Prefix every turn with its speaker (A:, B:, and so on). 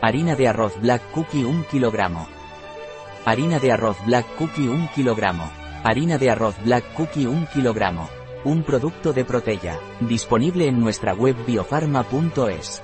A: Harina de arroz Black Cookie 1 kg. Harina de arroz Black Cookie 1 kg. Harina de arroz Black Cookie 1 kg. Un producto de Protella, disponible en nuestra web biofarma.es.